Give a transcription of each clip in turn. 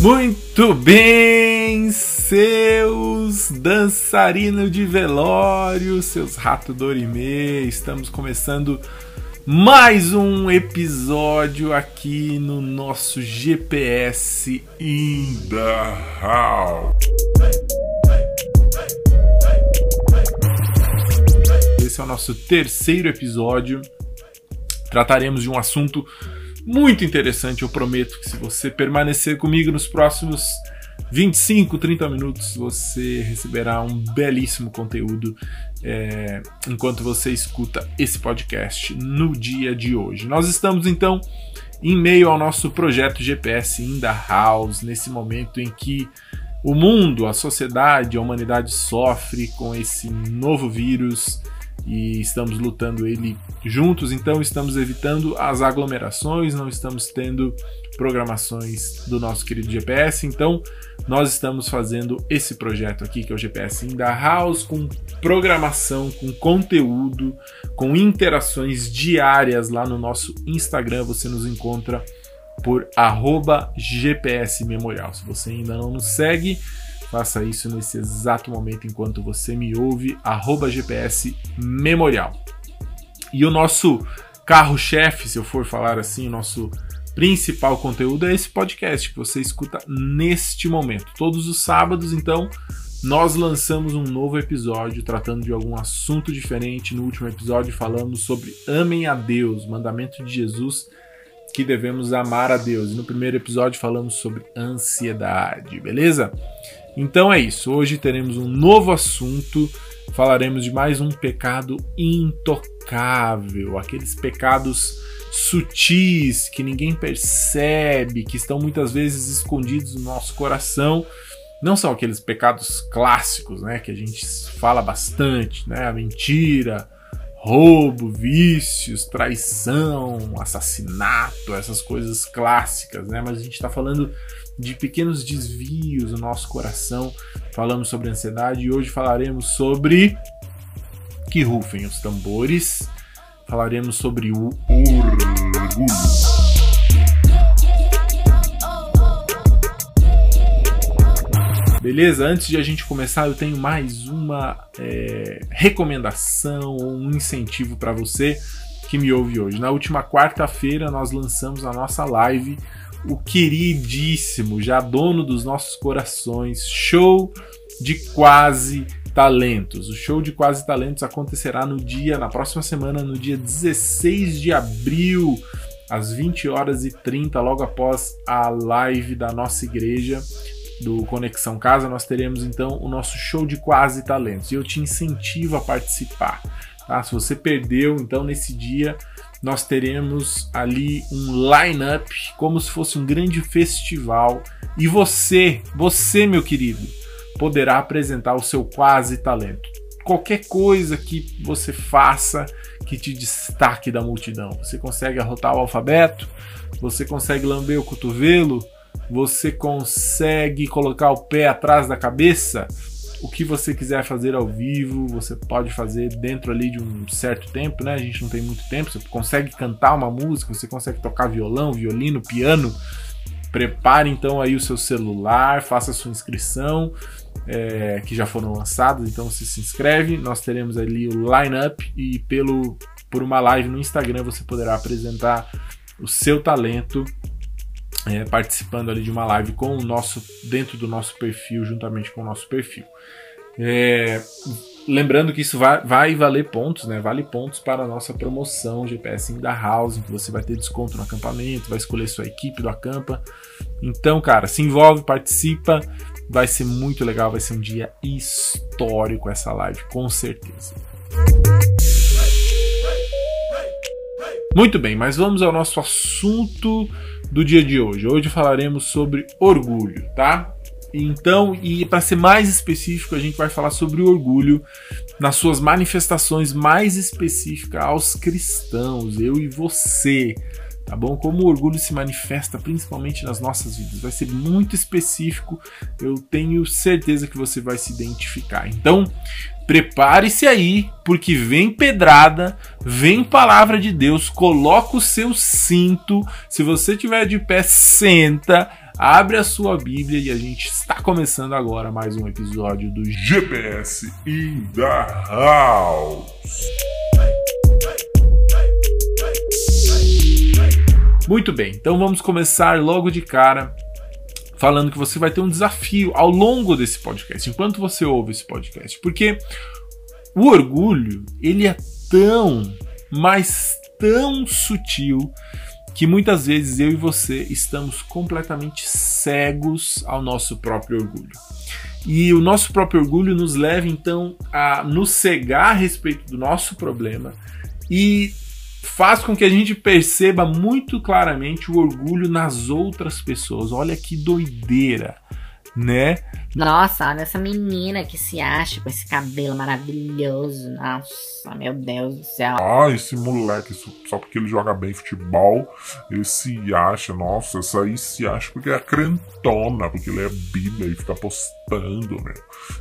Muito bem, seus dançarinos de velório, seus rato dorime, estamos começando mais um episódio aqui no nosso GPS in the house. Esse é o nosso terceiro episódio. Trataremos de um assunto muito interessante. Eu prometo que se você permanecer comigo nos próximos 25, 30 minutos, você receberá um belíssimo conteúdo é, enquanto você escuta esse podcast no dia de hoje. Nós estamos então em meio ao nosso projeto GPS in the House, nesse momento em que o mundo, a sociedade, a humanidade sofre com esse novo vírus e estamos lutando ele juntos, então estamos evitando as aglomerações, não estamos tendo programações do nosso querido GPS, então nós estamos fazendo esse projeto aqui que é o GPS in the House com programação, com conteúdo, com interações diárias lá no nosso Instagram, você nos encontra por arroba GPS Memorial. Se você ainda não nos segue, Faça isso nesse exato momento enquanto você me ouve, arroba GPS Memorial. E o nosso carro-chefe, se eu for falar assim, o nosso principal conteúdo é esse podcast que você escuta neste momento. Todos os sábados, então, nós lançamos um novo episódio tratando de algum assunto diferente. No último episódio falamos sobre amem a Deus, mandamento de Jesus que devemos amar a Deus. E no primeiro episódio falamos sobre ansiedade, beleza? Então é isso. Hoje teremos um novo assunto. Falaremos de mais um pecado intocável, aqueles pecados sutis que ninguém percebe, que estão muitas vezes escondidos no nosso coração. Não são aqueles pecados clássicos, né, que a gente fala bastante, né, a mentira, roubo, vícios, traição, assassinato, essas coisas clássicas, né? Mas a gente está falando de pequenos desvios no nosso coração. Falamos sobre ansiedade e hoje falaremos sobre que rufem os tambores. Falaremos sobre o orgulho. Beleza? Antes de a gente começar, eu tenho mais uma é, recomendação ou um incentivo para você que me ouve hoje. Na última quarta-feira, nós lançamos a nossa live o queridíssimo, já dono dos nossos corações, show de quase talentos. O show de quase talentos acontecerá no dia, na próxima semana, no dia 16 de abril, às 20 horas e 30, logo após a live da nossa igreja do Conexão Casa, nós teremos então o nosso show de quase talentos. E eu te incentivo a participar. Tá? Se você perdeu, então nesse dia nós teremos ali um line-up como se fosse um grande festival e você, você meu querido, poderá apresentar o seu quase talento. Qualquer coisa que você faça que te destaque da multidão. Você consegue arrotar o alfabeto, você consegue lamber o cotovelo, você consegue colocar o pé atrás da cabeça, o que você quiser fazer ao vivo, você pode fazer dentro ali de um certo tempo, né? A gente não tem muito tempo, você consegue cantar uma música, você consegue tocar violão, violino, piano. Prepare então aí o seu celular, faça a sua inscrição, é, que já foram lançados, então você se inscreve. Nós teremos ali o line-up e pelo, por uma live no Instagram você poderá apresentar o seu talento é, participando ali de uma live com o nosso dentro do nosso perfil, juntamente com o nosso perfil. É, lembrando que isso vai, vai, valer pontos, né? Vale pontos para a nossa promoção GPS da House, que você vai ter desconto no acampamento, vai escolher sua equipe do acampa. Então, cara, se envolve, participa, vai ser muito legal, vai ser um dia histórico essa live, com certeza. Muito bem, mas vamos ao nosso assunto do dia de hoje. Hoje falaremos sobre orgulho, tá? Então, e para ser mais específico, a gente vai falar sobre o orgulho nas suas manifestações mais específicas aos cristãos, eu e você, tá bom? Como o orgulho se manifesta principalmente nas nossas vidas. Vai ser muito específico, eu tenho certeza que você vai se identificar. Então, prepare-se aí, porque vem pedrada, vem palavra de Deus, coloca o seu cinto. Se você tiver de pé, senta, abre a sua Bíblia e a gente está começando agora mais um episódio do GPS in the House. Muito bem, então vamos começar logo de cara falando que você vai ter um desafio ao longo desse podcast, enquanto você ouve esse podcast, porque o orgulho, ele é tão, mas tão sutil que muitas vezes eu e você estamos completamente cegos ao nosso próprio orgulho. E o nosso próprio orgulho nos leva então a nos cegar a respeito do nosso problema e faz com que a gente perceba muito claramente o orgulho nas outras pessoas. Olha que doideira, né? Nossa, olha essa menina que se acha com esse cabelo maravilhoso. Nossa, meu Deus do céu. Ah, esse moleque, só porque ele joga bem futebol, ele se acha, nossa, essa aí se acha porque é crentona, porque ele é bíblia e fica postando, meu.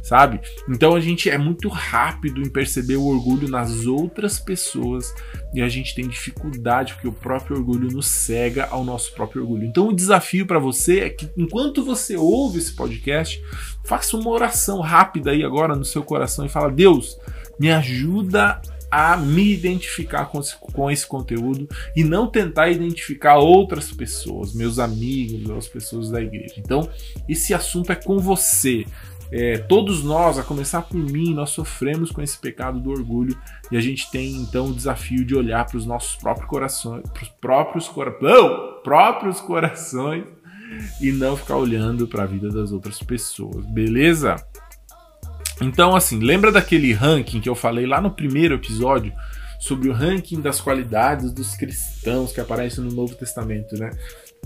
Sabe? Então a gente é muito rápido em perceber o orgulho nas outras pessoas e a gente tem dificuldade porque o próprio orgulho nos cega ao nosso próprio orgulho. Então o desafio para você é que enquanto você ouve esse podcast, faça uma oração rápida aí agora no seu coração e fala: Deus, me ajuda a me identificar com esse, com esse conteúdo e não tentar identificar outras pessoas, meus amigos, as pessoas da igreja. Então, esse assunto é com você. É, todos nós, a começar por mim, nós sofremos com esse pecado do orgulho e a gente tem então o desafio de olhar para os nossos próprios corações, para os próprios, cora oh, próprios corações e não ficar olhando para a vida das outras pessoas, beleza? Então, assim, lembra daquele ranking que eu falei lá no primeiro episódio sobre o ranking das qualidades dos cristãos que aparece no Novo Testamento, né?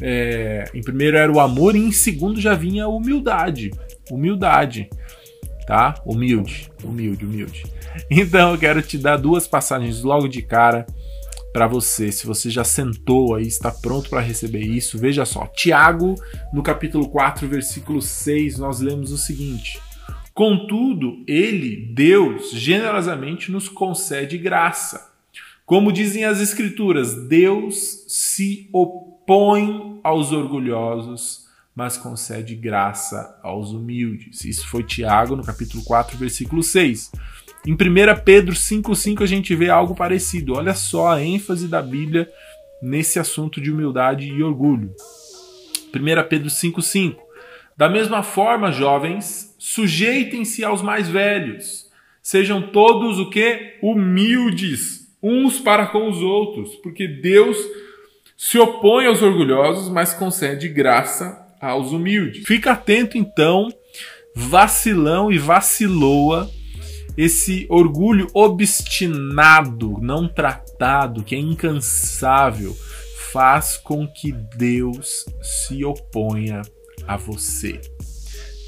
É, em primeiro era o amor e em segundo já vinha a humildade. Humildade, tá? Humilde, humilde, humilde. Então eu quero te dar duas passagens logo de cara para você. Se você já sentou aí, está pronto para receber isso, veja só. Tiago, no capítulo 4, versículo 6, nós lemos o seguinte: Contudo, ele, Deus, generosamente nos concede graça. Como dizem as Escrituras, Deus se opõe aos orgulhosos, mas concede graça aos humildes. Isso foi Tiago, no capítulo 4, versículo 6. Em 1 Pedro 5,5 a gente vê algo parecido. Olha só a ênfase da Bíblia nesse assunto de humildade e orgulho. 1 Pedro 5,5 Da mesma forma, jovens, sujeitem-se aos mais velhos. Sejam todos o que? Humildes, uns para com os outros, porque Deus se opõe aos orgulhosos, mas concede graça aos humildes. Fica atento então, vacilão e vaciloa esse orgulho obstinado, não tratado, que é incansável, faz com que Deus se oponha a você.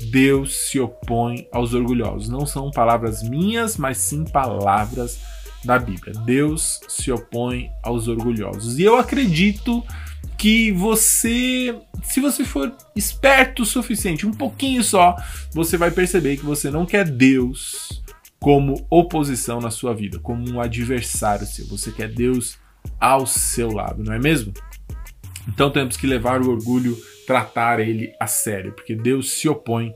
Deus se opõe aos orgulhosos. Não são palavras minhas, mas sim palavras da Bíblia. Deus se opõe aos orgulhosos. E eu acredito que você, se você for esperto o suficiente, um pouquinho só, você vai perceber que você não quer Deus como oposição na sua vida, como um adversário seu. Você quer Deus ao seu lado, não é mesmo? Então temos que levar o orgulho, tratar ele a sério, porque Deus se opõe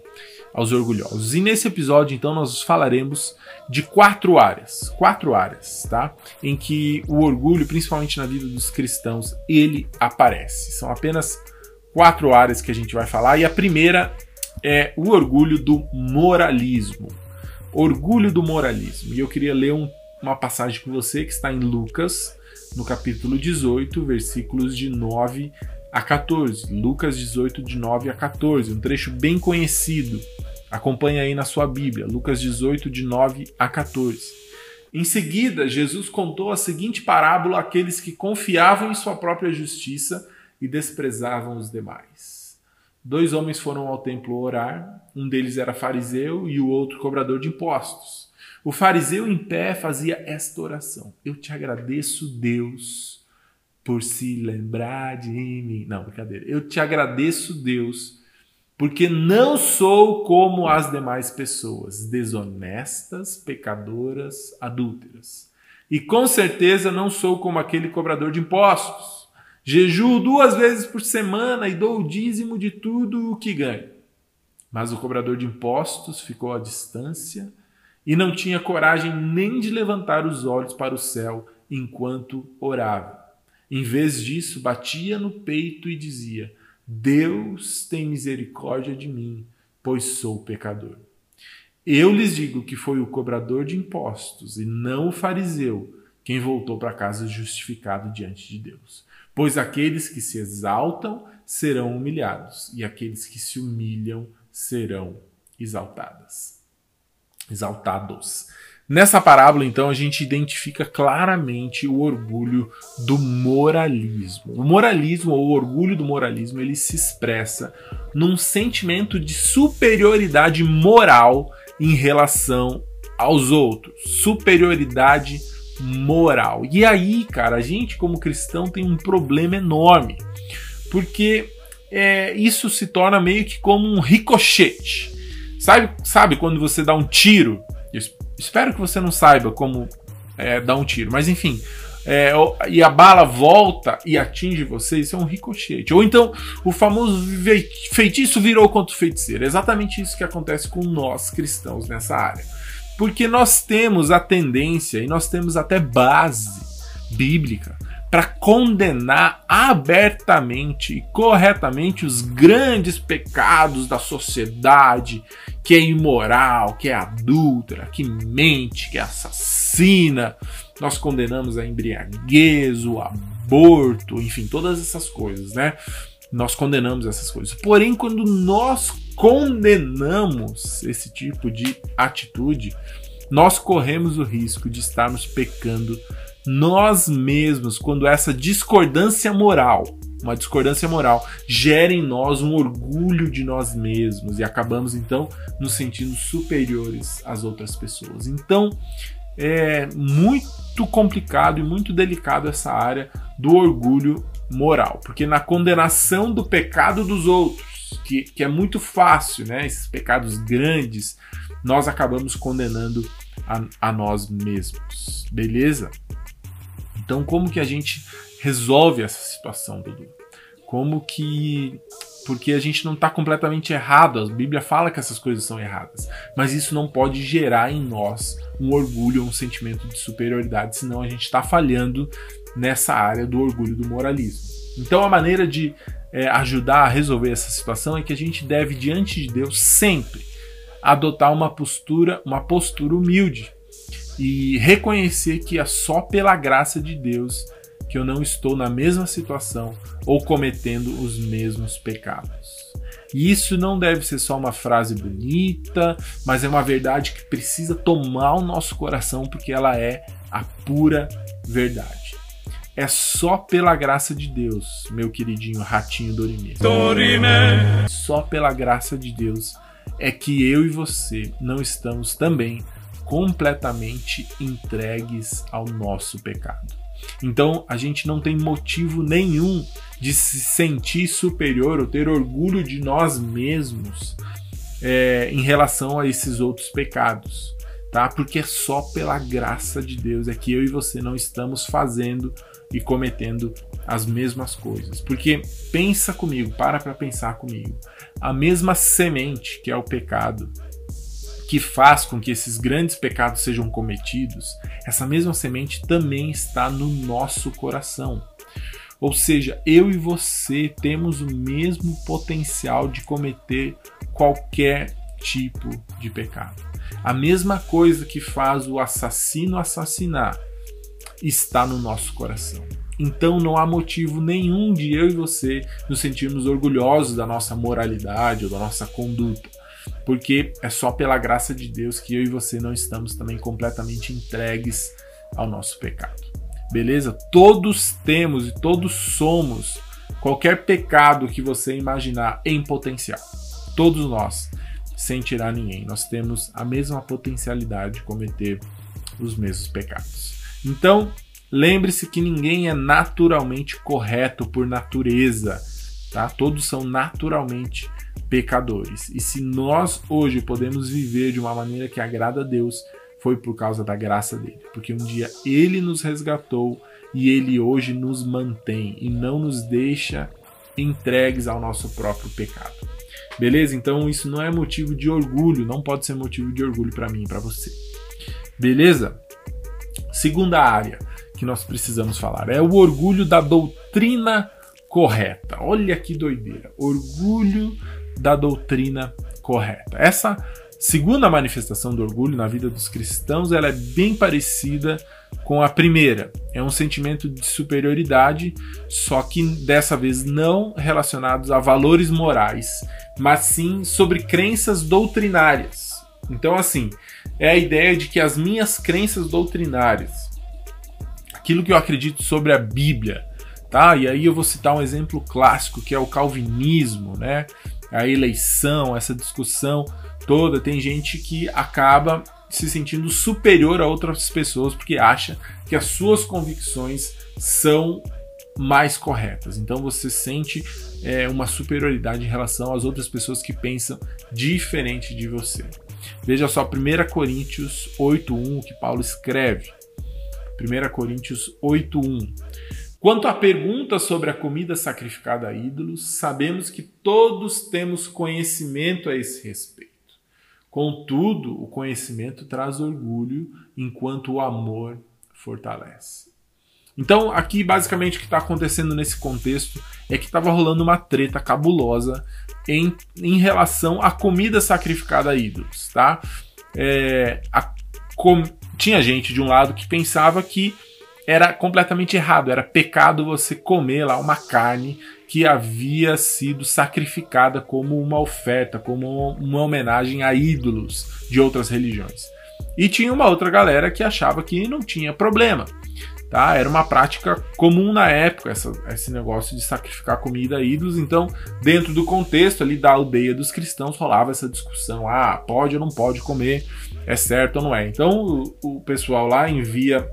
aos orgulhosos. E nesse episódio, então, nós falaremos de quatro áreas, quatro áreas, tá? Em que o orgulho, principalmente na vida dos cristãos, ele aparece. São apenas quatro áreas que a gente vai falar, e a primeira é o orgulho do moralismo. Orgulho do moralismo. E eu queria ler um, uma passagem com você que está em Lucas, no capítulo 18, versículos de 9 a 14. Lucas 18, de 9 a 14. Um trecho bem conhecido. Acompanhe aí na sua Bíblia. Lucas 18, de 9 a 14. Em seguida, Jesus contou a seguinte parábola àqueles que confiavam em sua própria justiça e desprezavam os demais. Dois homens foram ao templo orar, um deles era fariseu e o outro cobrador de impostos. O fariseu em pé fazia esta oração: Eu te agradeço, Deus, por se lembrar de mim. Não, brincadeira. Eu te agradeço, Deus, porque não sou como as demais pessoas, desonestas, pecadoras, adúlteras. E com certeza não sou como aquele cobrador de impostos. Jejuo duas vezes por semana e dou o dízimo de tudo o que ganho. Mas o cobrador de impostos ficou à distância e não tinha coragem nem de levantar os olhos para o céu enquanto orava. Em vez disso, batia no peito e dizia: Deus tem misericórdia de mim, pois sou pecador. Eu lhes digo que foi o cobrador de impostos e não o fariseu quem voltou para casa justificado diante de Deus. Pois aqueles que se exaltam serão humilhados, e aqueles que se humilham serão exaltadas. Exaltados. Nessa parábola, então, a gente identifica claramente o orgulho do moralismo. O moralismo, ou o orgulho do moralismo, ele se expressa num sentimento de superioridade moral em relação aos outros. Superioridade moral. E aí, cara, a gente, como cristão, tem um problema enorme. Porque é, isso se torna meio que como um ricochete. Sabe, sabe quando você dá um tiro Espero que você não saiba como é, dar um tiro, mas enfim. É, e a bala volta e atinge você, isso é um ricochete. Ou então o famoso feitiço virou contra o feiticeiro. É exatamente isso que acontece com nós cristãos nessa área. Porque nós temos a tendência e nós temos até base bíblica para condenar abertamente e corretamente os grandes pecados da sociedade, que é imoral, que é adúltera, que mente, que assassina. Nós condenamos a embriaguez, o aborto, enfim, todas essas coisas, né? Nós condenamos essas coisas. Porém, quando nós condenamos esse tipo de atitude, nós corremos o risco de estarmos pecando nós mesmos, quando essa discordância moral, uma discordância moral, gera em nós um orgulho de nós mesmos e acabamos então nos sentindo superiores às outras pessoas. Então é muito complicado e muito delicado essa área do orgulho moral, porque na condenação do pecado dos outros, que, que é muito fácil, né? Esses pecados grandes, nós acabamos condenando a, a nós mesmos, beleza? Então, como que a gente resolve essa situação, Dudu? Como que. Porque a gente não está completamente errado, a Bíblia fala que essas coisas são erradas, mas isso não pode gerar em nós um orgulho, um sentimento de superioridade, senão a gente está falhando nessa área do orgulho do moralismo. Então, a maneira de é, ajudar a resolver essa situação é que a gente deve, diante de Deus, sempre adotar uma postura, uma postura humilde e reconhecer que é só pela graça de Deus que eu não estou na mesma situação ou cometendo os mesmos pecados. E isso não deve ser só uma frase bonita, mas é uma verdade que precisa tomar o nosso coração porque ela é a pura verdade. É só pela graça de Deus, meu queridinho ratinho Dorimê. Dorimê. Só pela graça de Deus é que eu e você não estamos também completamente entregues ao nosso pecado. Então a gente não tem motivo nenhum de se sentir superior ou ter orgulho de nós mesmos é, em relação a esses outros pecados, tá? Porque é só pela graça de Deus é que eu e você não estamos fazendo e cometendo as mesmas coisas. Porque pensa comigo, para para pensar comigo. A mesma semente que é o pecado, que faz com que esses grandes pecados sejam cometidos, essa mesma semente também está no nosso coração. Ou seja, eu e você temos o mesmo potencial de cometer qualquer tipo de pecado. A mesma coisa que faz o assassino assassinar está no nosso coração. Então não há motivo nenhum de eu e você nos sentirmos orgulhosos da nossa moralidade ou da nossa conduta porque é só pela graça de Deus que eu e você não estamos também completamente entregues ao nosso pecado. Beleza? Todos temos e todos somos qualquer pecado que você imaginar em potencial. Todos nós, sem tirar ninguém, nós temos a mesma potencialidade de cometer os mesmos pecados. Então, lembre-se que ninguém é naturalmente correto por natureza, tá? Todos são naturalmente pecadores. E se nós hoje podemos viver de uma maneira que agrada a Deus, foi por causa da graça dele, porque um dia ele nos resgatou e ele hoje nos mantém e não nos deixa entregues ao nosso próprio pecado. Beleza? Então isso não é motivo de orgulho, não pode ser motivo de orgulho para mim e para você. Beleza? Segunda área que nós precisamos falar é o orgulho da doutrina correta. Olha que doideira. Orgulho da doutrina correta. Essa segunda manifestação do orgulho na vida dos cristãos, ela é bem parecida com a primeira. É um sentimento de superioridade, só que dessa vez não relacionados a valores morais, mas sim sobre crenças doutrinárias. Então, assim, é a ideia de que as minhas crenças doutrinárias, aquilo que eu acredito sobre a Bíblia, tá? E aí eu vou citar um exemplo clássico que é o calvinismo, né? A eleição, essa discussão toda, tem gente que acaba se sentindo superior a outras pessoas porque acha que as suas convicções são mais corretas. Então você sente é, uma superioridade em relação às outras pessoas que pensam diferente de você. Veja só 1 Coríntios 8.1 que Paulo escreve. 1 Coríntios 8.1 Quanto à pergunta sobre a comida sacrificada a ídolos, sabemos que todos temos conhecimento a esse respeito. Contudo, o conhecimento traz orgulho, enquanto o amor fortalece. Então, aqui basicamente o que está acontecendo nesse contexto é que estava rolando uma treta cabulosa em, em relação à comida sacrificada a ídolos, tá? É, a, com, tinha gente de um lado que pensava que era completamente errado, era pecado você comer lá uma carne que havia sido sacrificada como uma oferta, como uma homenagem a ídolos de outras religiões. E tinha uma outra galera que achava que não tinha problema. Tá? Era uma prática comum na época, essa, esse negócio de sacrificar comida a ídolos. Então, dentro do contexto ali da aldeia dos cristãos, rolava essa discussão: ah, pode ou não pode comer, é certo ou não é. Então, o, o pessoal lá envia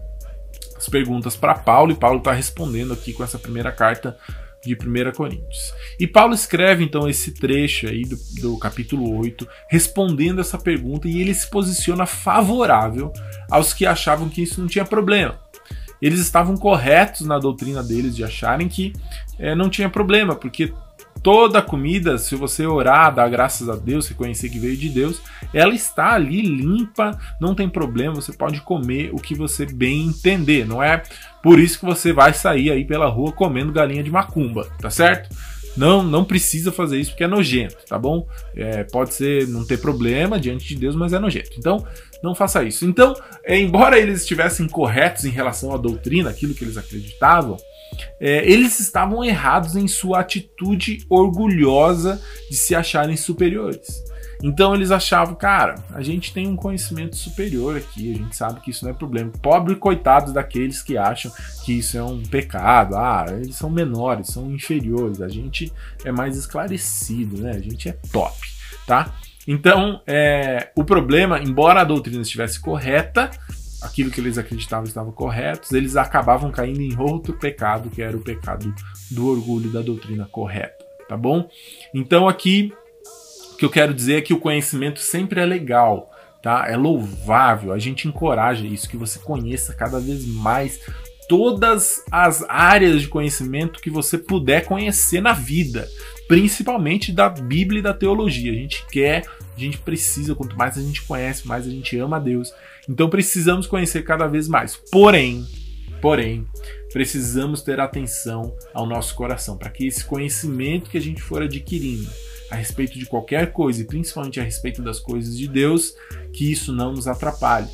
as perguntas para Paulo e Paulo está respondendo aqui com essa primeira carta de 1 Coríntios. E Paulo escreve então esse trecho aí do, do, capítulo 8, respondendo essa pergunta, e ele se posiciona favorável aos que achavam que isso não tinha problema. Eles estavam corretos na doutrina deles de acharem que é, não tinha problema, porque toda comida, se você orar, dar graças a Deus, reconhecer que veio de Deus, ela está ali limpa, não tem problema, você pode comer o que você bem entender, não é por isso que você vai sair aí pela rua comendo galinha de macumba, tá certo? Não, não precisa fazer isso porque é nojento, tá bom? É, pode ser não ter problema diante de Deus, mas é nojento. Então, não faça isso. Então, embora eles estivessem corretos em relação à doutrina, aquilo que eles acreditavam, é, eles estavam errados em sua atitude orgulhosa de se acharem superiores. Então eles achavam, cara, a gente tem um conhecimento superior aqui, a gente sabe que isso não é problema. Pobre coitados daqueles que acham que isso é um pecado, ah, eles são menores, são inferiores, a gente é mais esclarecido, né? A gente é top, tá? Então, é, o problema, embora a doutrina estivesse correta, aquilo que eles acreditavam estava correto, eles acabavam caindo em outro pecado, que era o pecado do orgulho da doutrina correta, tá bom? Então aqui o que eu quero dizer é que o conhecimento sempre é legal, tá? É louvável, a gente encoraja isso, que você conheça cada vez mais todas as áreas de conhecimento que você puder conhecer na vida, principalmente da Bíblia e da teologia. A gente quer, a gente precisa, quanto mais a gente conhece, mais a gente ama a Deus então precisamos conhecer cada vez mais. Porém, porém, precisamos ter atenção ao nosso coração para que esse conhecimento que a gente for adquirindo a respeito de qualquer coisa e principalmente a respeito das coisas de Deus, que isso não nos atrapalhe,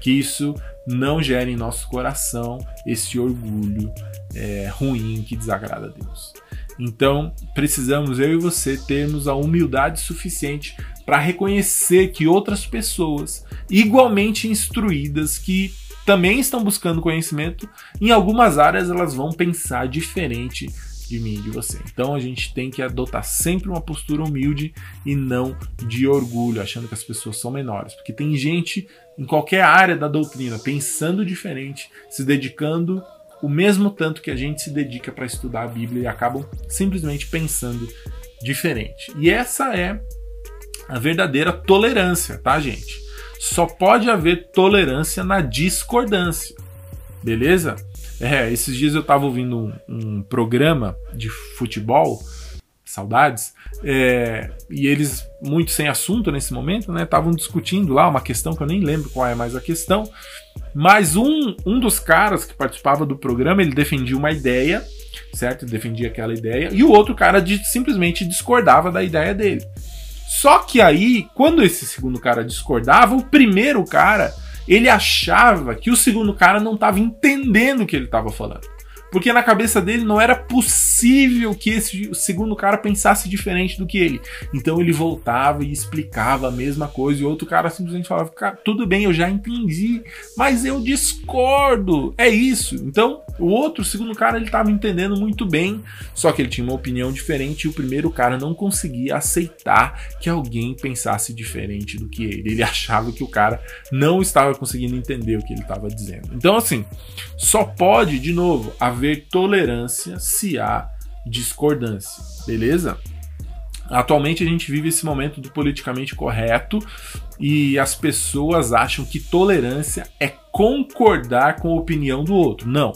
que isso não gere em nosso coração esse orgulho é, ruim que desagrada a Deus. Então, precisamos eu e você termos a humildade suficiente para reconhecer que outras pessoas igualmente instruídas que também estão buscando conhecimento, em algumas áreas elas vão pensar diferente de mim e de você. Então a gente tem que adotar sempre uma postura humilde e não de orgulho, achando que as pessoas são menores. Porque tem gente em qualquer área da doutrina pensando diferente, se dedicando o mesmo tanto que a gente se dedica para estudar a Bíblia e acabam simplesmente pensando diferente. E essa é a verdadeira tolerância, tá, gente? Só pode haver tolerância na discordância, beleza? É, esses dias eu estava ouvindo um, um, programa de futebol, saudades, é, e eles, muito sem assunto nesse momento, né, estavam discutindo lá uma questão que eu nem lembro qual é mais a questão, mas um, um dos caras que participava do programa, ele defendia uma ideia, certo? Defendia aquela ideia, e o outro cara de, simplesmente discordava da ideia dele. Só que aí, quando esse segundo cara discordava, o primeiro cara, ele achava que o segundo cara não estava entendendo o que ele estava falando. Porque na cabeça dele não era possível que esse segundo cara pensasse diferente do que ele. Então ele voltava e explicava a mesma coisa e outro cara simplesmente falava: cara, tudo bem, eu já entendi, mas eu discordo. É isso. Então o outro, segundo cara, ele estava entendendo muito bem, só que ele tinha uma opinião diferente e o primeiro cara não conseguia aceitar que alguém pensasse diferente do que ele. Ele achava que o cara não estava conseguindo entender o que ele estava dizendo. Então, assim, só pode, de novo, haver haver tolerância se há discordância, beleza? Atualmente a gente vive esse momento do politicamente correto e as pessoas acham que tolerância é concordar com a opinião do outro. Não.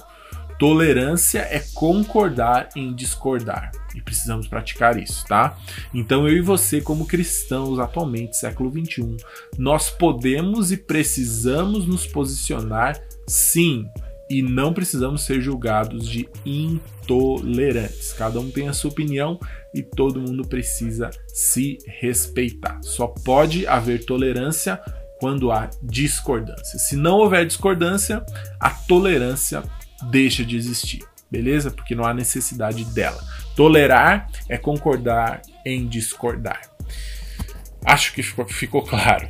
Tolerância é concordar em discordar. E precisamos praticar isso, tá? Então eu e você, como cristãos atualmente, século 21, nós podemos e precisamos nos posicionar sim e não precisamos ser julgados de intolerantes. Cada um tem a sua opinião e todo mundo precisa se respeitar. Só pode haver tolerância quando há discordância. Se não houver discordância, a tolerância deixa de existir, beleza? Porque não há necessidade dela. Tolerar é concordar em discordar. Acho que ficou, ficou claro.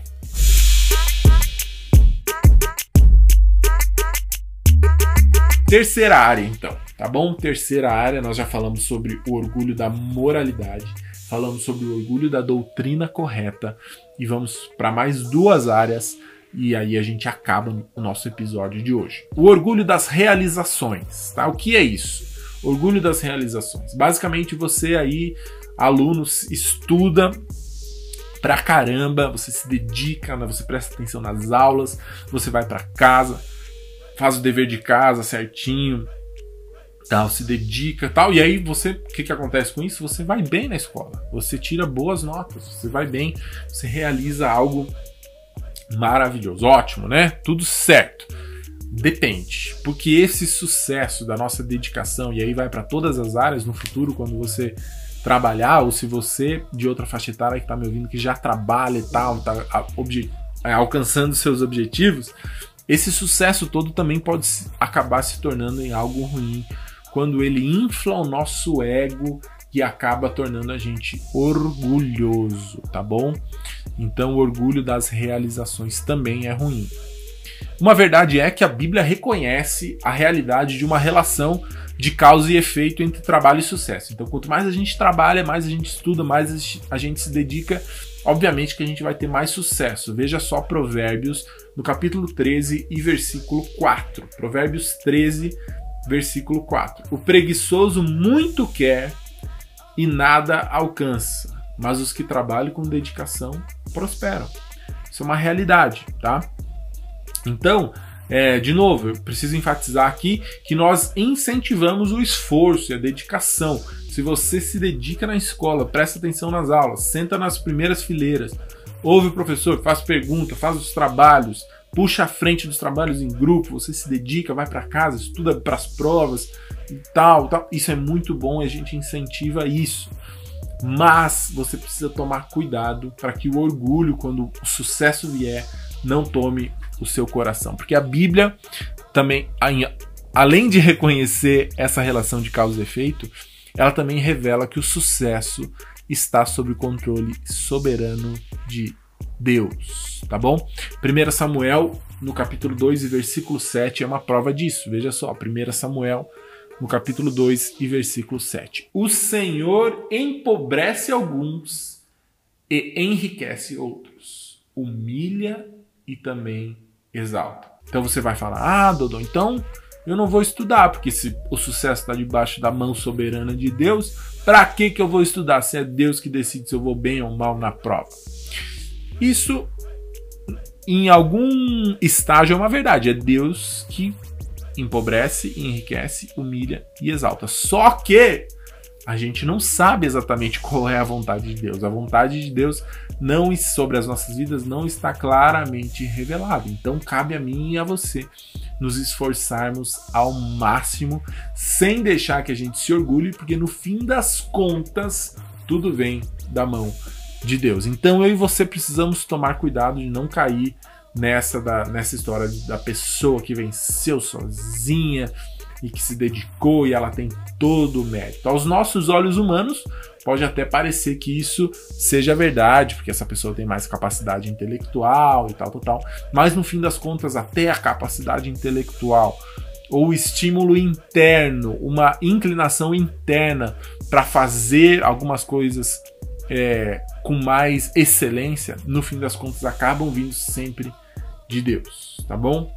Terceira área, então, tá bom? Terceira área, nós já falamos sobre o orgulho da moralidade, falamos sobre o orgulho da doutrina correta e vamos para mais duas áreas e aí a gente acaba o nosso episódio de hoje. O orgulho das realizações, tá? O que é isso? Orgulho das realizações. Basicamente você aí, alunos, estuda pra caramba, você se dedica, né? você presta atenção nas aulas, você vai para casa, faz o dever de casa certinho, tal, se dedica, tal. E aí você, o que que acontece com isso? Você vai bem na escola. Você tira boas notas, você vai bem, você realiza algo maravilhoso, ótimo, né? Tudo certo. Depende, porque esse sucesso da nossa dedicação e aí vai para todas as áreas no futuro quando você trabalhar ou se você de outra faixa etária que está me ouvindo que já trabalha e tal, tá alcançando seus objetivos, esse sucesso todo também pode acabar se tornando em algo ruim quando ele infla o nosso ego e acaba tornando a gente orgulhoso, tá bom? Então, o orgulho das realizações também é ruim. Uma verdade é que a Bíblia reconhece a realidade de uma relação de causa e efeito entre trabalho e sucesso. Então, quanto mais a gente trabalha, mais a gente estuda, mais a gente se dedica, obviamente que a gente vai ter mais sucesso. Veja só Provérbios no capítulo 13 e versículo 4. Provérbios 13, versículo 4. O preguiçoso muito quer e nada alcança, mas os que trabalham com dedicação prosperam. Isso é uma realidade, tá? Então, é, de novo, eu preciso enfatizar aqui que nós incentivamos o esforço e a dedicação. Se você se dedica na escola, presta atenção nas aulas, senta nas primeiras fileiras, ouve o professor, faz pergunta, faz os trabalhos, puxa a frente dos trabalhos em grupo, você se dedica, vai para casa, estuda para as provas e tal, tal. Isso é muito bom e a gente incentiva isso. Mas você precisa tomar cuidado para que o orgulho, quando o sucesso vier, não tome o seu coração. Porque a Bíblia também, além de reconhecer essa relação de causa e efeito, ela também revela que o sucesso está sob o controle soberano de Deus, tá bom? 1 Samuel, no capítulo 2 e versículo 7, é uma prova disso. Veja só, 1 Samuel, no capítulo 2 e versículo 7. O Senhor empobrece alguns e enriquece outros, humilha e também exalta. Então você vai falar: "Ah, Dodô, então eu não vou estudar, porque se o sucesso está debaixo da mão soberana de Deus, para que que eu vou estudar se é Deus que decide se eu vou bem ou mal na prova?" Isso em algum estágio é uma verdade, é Deus que empobrece, enriquece, humilha e exalta. Só que a gente não sabe exatamente qual é a vontade de Deus. A vontade de Deus não sobre as nossas vidas não está claramente revelada. Então cabe a mim e a você nos esforçarmos ao máximo, sem deixar que a gente se orgulhe, porque no fim das contas tudo vem da mão de Deus. Então eu e você precisamos tomar cuidado de não cair nessa, da, nessa história da pessoa que venceu sozinha e que se dedicou e ela tem todo o mérito. Aos nossos olhos humanos, pode até parecer que isso seja verdade, porque essa pessoa tem mais capacidade intelectual e tal, tal, tal. Mas no fim das contas, até a capacidade intelectual ou estímulo interno, uma inclinação interna para fazer algumas coisas é, com mais excelência, no fim das contas acabam vindo sempre de Deus, tá bom?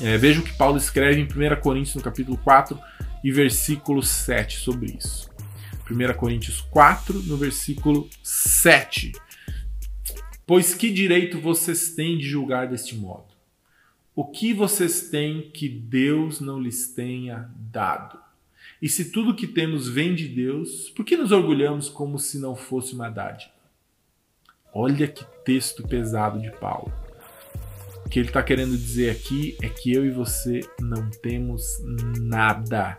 É, veja o que Paulo escreve em 1 Coríntios, no capítulo 4 e versículo 7 sobre isso. 1 Coríntios 4, no versículo 7. Pois que direito vocês têm de julgar deste modo? O que vocês têm que Deus não lhes tenha dado? E se tudo que temos vem de Deus, por que nos orgulhamos como se não fosse uma dádiva? Olha que texto pesado de Paulo. O que ele está querendo dizer aqui é que eu e você não temos nada.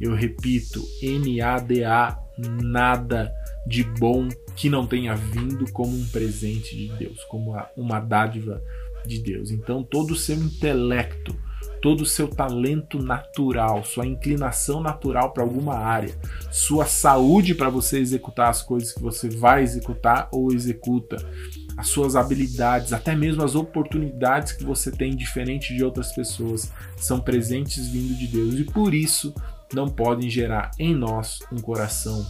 Eu repito, N-A-D-A, nada de bom que não tenha vindo como um presente de Deus, como uma dádiva de Deus. Então, todo o seu intelecto, todo o seu talento natural, sua inclinação natural para alguma área, sua saúde para você executar as coisas que você vai executar ou executa, as suas habilidades, até mesmo as oportunidades que você tem diferente de outras pessoas, são presentes vindo de Deus e por isso não podem gerar em nós um coração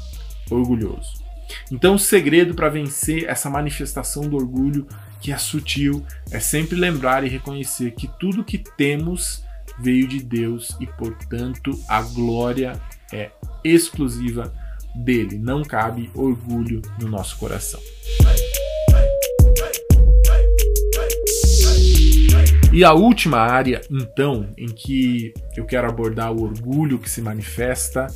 orgulhoso. Então, o segredo para vencer essa manifestação do orgulho, que é sutil, é sempre lembrar e reconhecer que tudo que temos veio de Deus e, portanto, a glória é exclusiva dele. Não cabe orgulho no nosso coração. E a última área, então, em que eu quero abordar o orgulho que se manifesta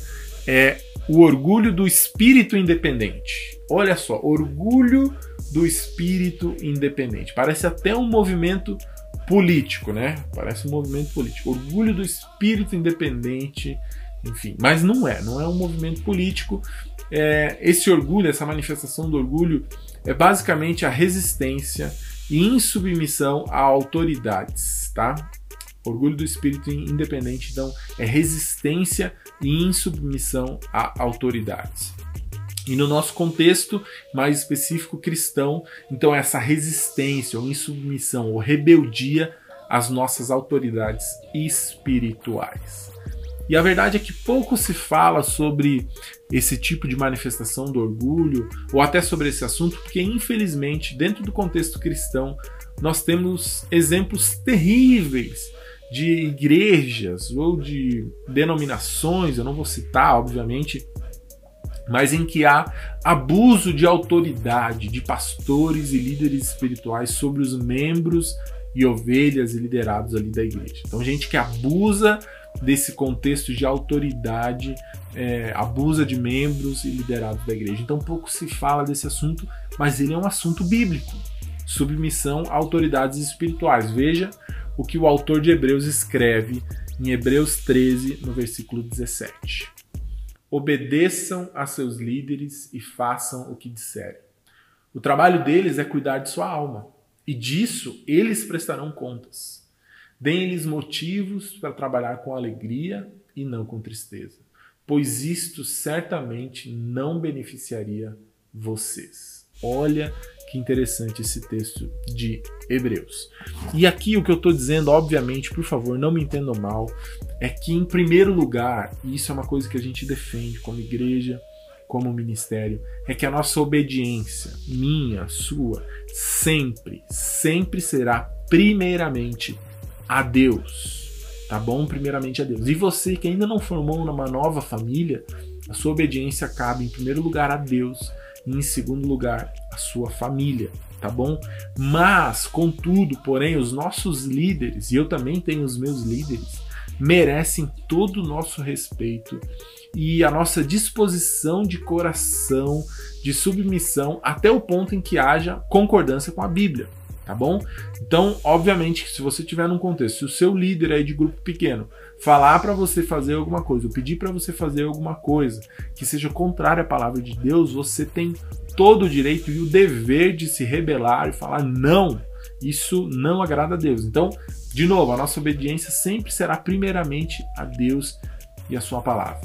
é o orgulho do espírito independente. Olha só, orgulho do espírito independente. Parece até um movimento político, né? Parece um movimento político. Orgulho do espírito independente, enfim. Mas não é, não é um movimento político. É, esse orgulho, essa manifestação do orgulho, é basicamente a resistência e insubmissão a autoridades, tá? Orgulho do espírito independente, então, é resistência e insubmissão a autoridades. E no nosso contexto mais específico cristão, então essa resistência ou insubmissão ou rebeldia às nossas autoridades espirituais. E a verdade é que pouco se fala sobre esse tipo de manifestação do orgulho, ou até sobre esse assunto, porque infelizmente, dentro do contexto cristão, nós temos exemplos terríveis de igrejas ou de denominações, eu não vou citar, obviamente, mas em que há abuso de autoridade de pastores e líderes espirituais sobre os membros e ovelhas e liderados ali da igreja. Então, gente que abusa desse contexto de autoridade, é, abusa de membros e liderados da igreja. Então pouco se fala desse assunto, mas ele é um assunto bíblico. Submissão a autoridades espirituais. Veja o que o autor de Hebreus escreve em Hebreus 13, no versículo 17. Obedeçam a seus líderes e façam o que disserem. O trabalho deles é cuidar de sua alma, e disso eles prestarão contas. Deem-lhes motivos para trabalhar com alegria e não com tristeza, pois isto certamente não beneficiaria vocês. Olha Que interessante esse texto de Hebreus. E aqui o que eu estou dizendo, obviamente, por favor, não me entendam mal, é que em primeiro lugar, e isso é uma coisa que a gente defende como igreja, como ministério, é que a nossa obediência, minha, sua, sempre, sempre será primeiramente a Deus. Tá bom? Primeiramente a Deus. E você que ainda não formou uma nova família, a sua obediência cabe em primeiro lugar a Deus e em segundo lugar a sua família, tá bom? Mas, contudo, porém, os nossos líderes, e eu também tenho os meus líderes, merecem todo o nosso respeito e a nossa disposição de coração, de submissão, até o ponto em que haja concordância com a Bíblia tá bom? Então, obviamente, se você tiver num contexto, se o seu líder aí de grupo pequeno falar para você fazer alguma coisa, ou pedir para você fazer alguma coisa que seja contrária à palavra de Deus, você tem todo o direito e o dever de se rebelar e falar não. Isso não agrada a Deus. Então, de novo, a nossa obediência sempre será primeiramente a Deus e a sua palavra.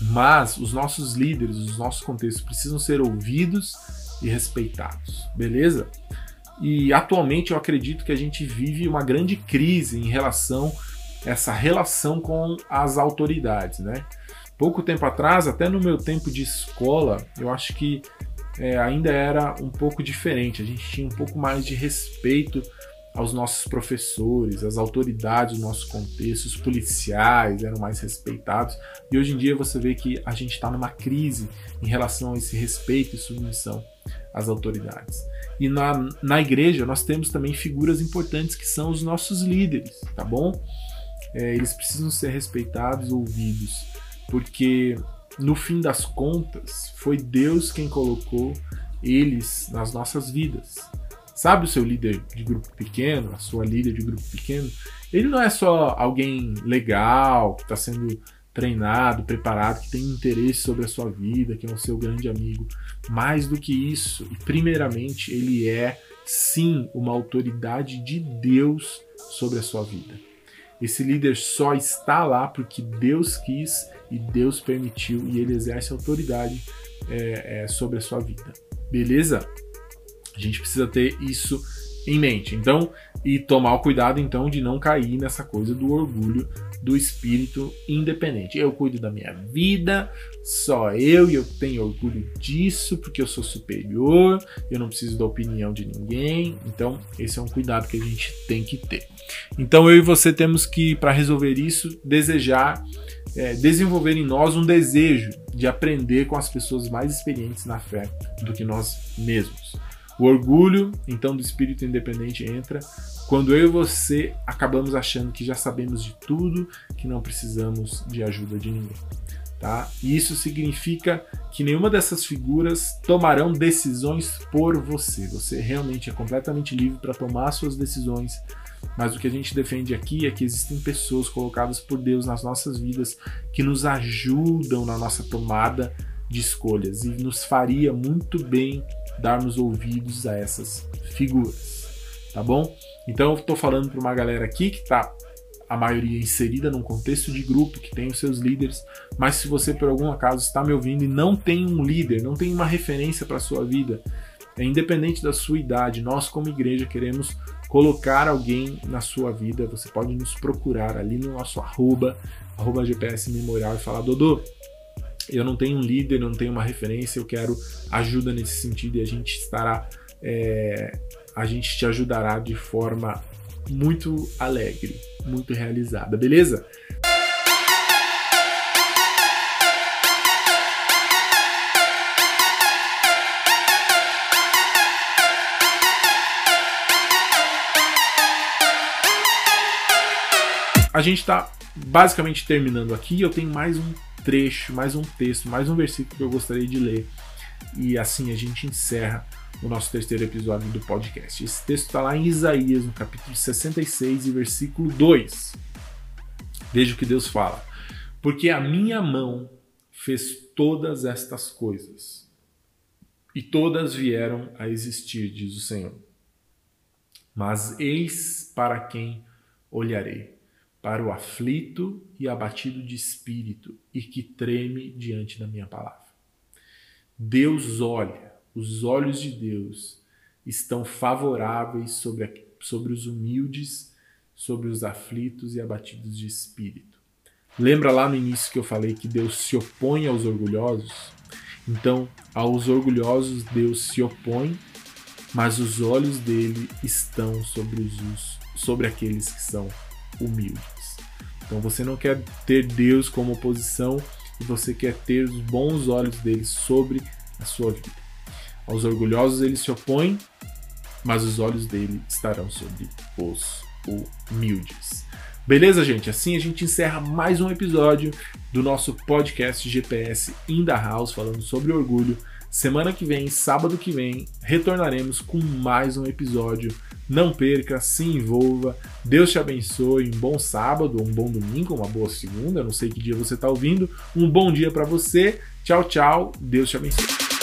Mas os nossos líderes, os nossos contextos precisam ser ouvidos e respeitados. Beleza? E atualmente eu acredito que a gente vive uma grande crise em relação a essa relação com as autoridades, né? Pouco tempo atrás, até no meu tempo de escola, eu acho que é, ainda era um pouco diferente. A gente tinha um pouco mais de respeito aos nossos professores, às autoridades do nosso contexto, os policiais eram mais respeitados. E hoje em dia você vê que a gente está numa crise em relação a esse respeito e submissão às autoridades. E na, na igreja nós temos também figuras importantes que são os nossos líderes, tá bom? É, eles precisam ser respeitados, ouvidos, porque no fim das contas foi Deus quem colocou eles nas nossas vidas. Sabe o seu líder de grupo pequeno, a sua líder de grupo pequeno? Ele não é só alguém legal que está sendo treinado, preparado, que tem interesse sobre a sua vida, que é o seu grande amigo. Mais do que isso, primeiramente, ele é sim uma autoridade de Deus sobre a sua vida. Esse líder só está lá porque Deus quis e Deus permitiu e ele exerce autoridade é, é, sobre a sua vida. Beleza? A gente precisa ter isso em mente. Então, e tomar o cuidado então de não cair nessa coisa do orgulho do espírito independente. Eu cuido da minha vida, só eu e eu tenho orgulho disso porque eu sou superior, eu não preciso da opinião de ninguém. Então, esse é um cuidado que a gente tem que ter. Então, eu e você temos que, para resolver isso, desejar, é, desenvolver em nós um desejo de aprender com as pessoas mais experientes na fé do que nós mesmos. O orgulho, então, do espírito independente entra quando eu e você acabamos achando que já sabemos de tudo, que não precisamos de ajuda de ninguém. Tá? Isso significa que nenhuma dessas figuras tomarão decisões por você. Você realmente é completamente livre para tomar suas decisões. Mas o que a gente defende aqui é que existem pessoas colocadas por Deus nas nossas vidas que nos ajudam na nossa tomada de escolhas e nos faria muito bem darmos ouvidos a essas figuras, tá bom? Então eu estou falando para uma galera aqui que está a maioria inserida num contexto de grupo que tem os seus líderes, mas se você por algum acaso está me ouvindo e não tem um líder, não tem uma referência para sua vida, é independente da sua idade, nós como igreja queremos colocar alguém na sua vida, você pode nos procurar ali no nosso arroba, arroba GPS Memorial e falar, Dodô, eu não tenho um líder, não tenho uma referência, eu quero ajuda nesse sentido e a gente estará, é, a gente te ajudará de forma muito alegre, muito realizada, beleza? A gente está basicamente terminando aqui. Eu tenho mais um trecho, mais um texto, mais um versículo que eu gostaria de ler. E assim a gente encerra o nosso terceiro episódio do podcast. Esse texto está lá em Isaías, no capítulo 66 e versículo 2. Veja o que Deus fala. Porque a minha mão fez todas estas coisas, e todas vieram a existir, diz o Senhor. Mas eis para quem olharei para o aflito e abatido de espírito e que treme diante da minha palavra. Deus olha, os olhos de Deus estão favoráveis sobre, a, sobre os humildes, sobre os aflitos e abatidos de espírito. Lembra lá no início que eu falei que Deus se opõe aos orgulhosos? Então, aos orgulhosos Deus se opõe, mas os olhos dele estão sobre, os, sobre aqueles que são humildes. Então você não quer ter Deus como oposição e você quer ter os bons olhos dele sobre a sua vida. Aos orgulhosos ele se opõe, mas os olhos dele estarão sobre os humildes. Beleza, gente? Assim a gente encerra mais um episódio do nosso podcast GPS in the House falando sobre orgulho. Semana que vem, sábado que vem, retornaremos com mais um episódio. Não perca, se envolva. Deus te abençoe. Um bom sábado, um bom domingo, uma boa segunda. Não sei que dia você está ouvindo. Um bom dia para você. Tchau, tchau. Deus te abençoe.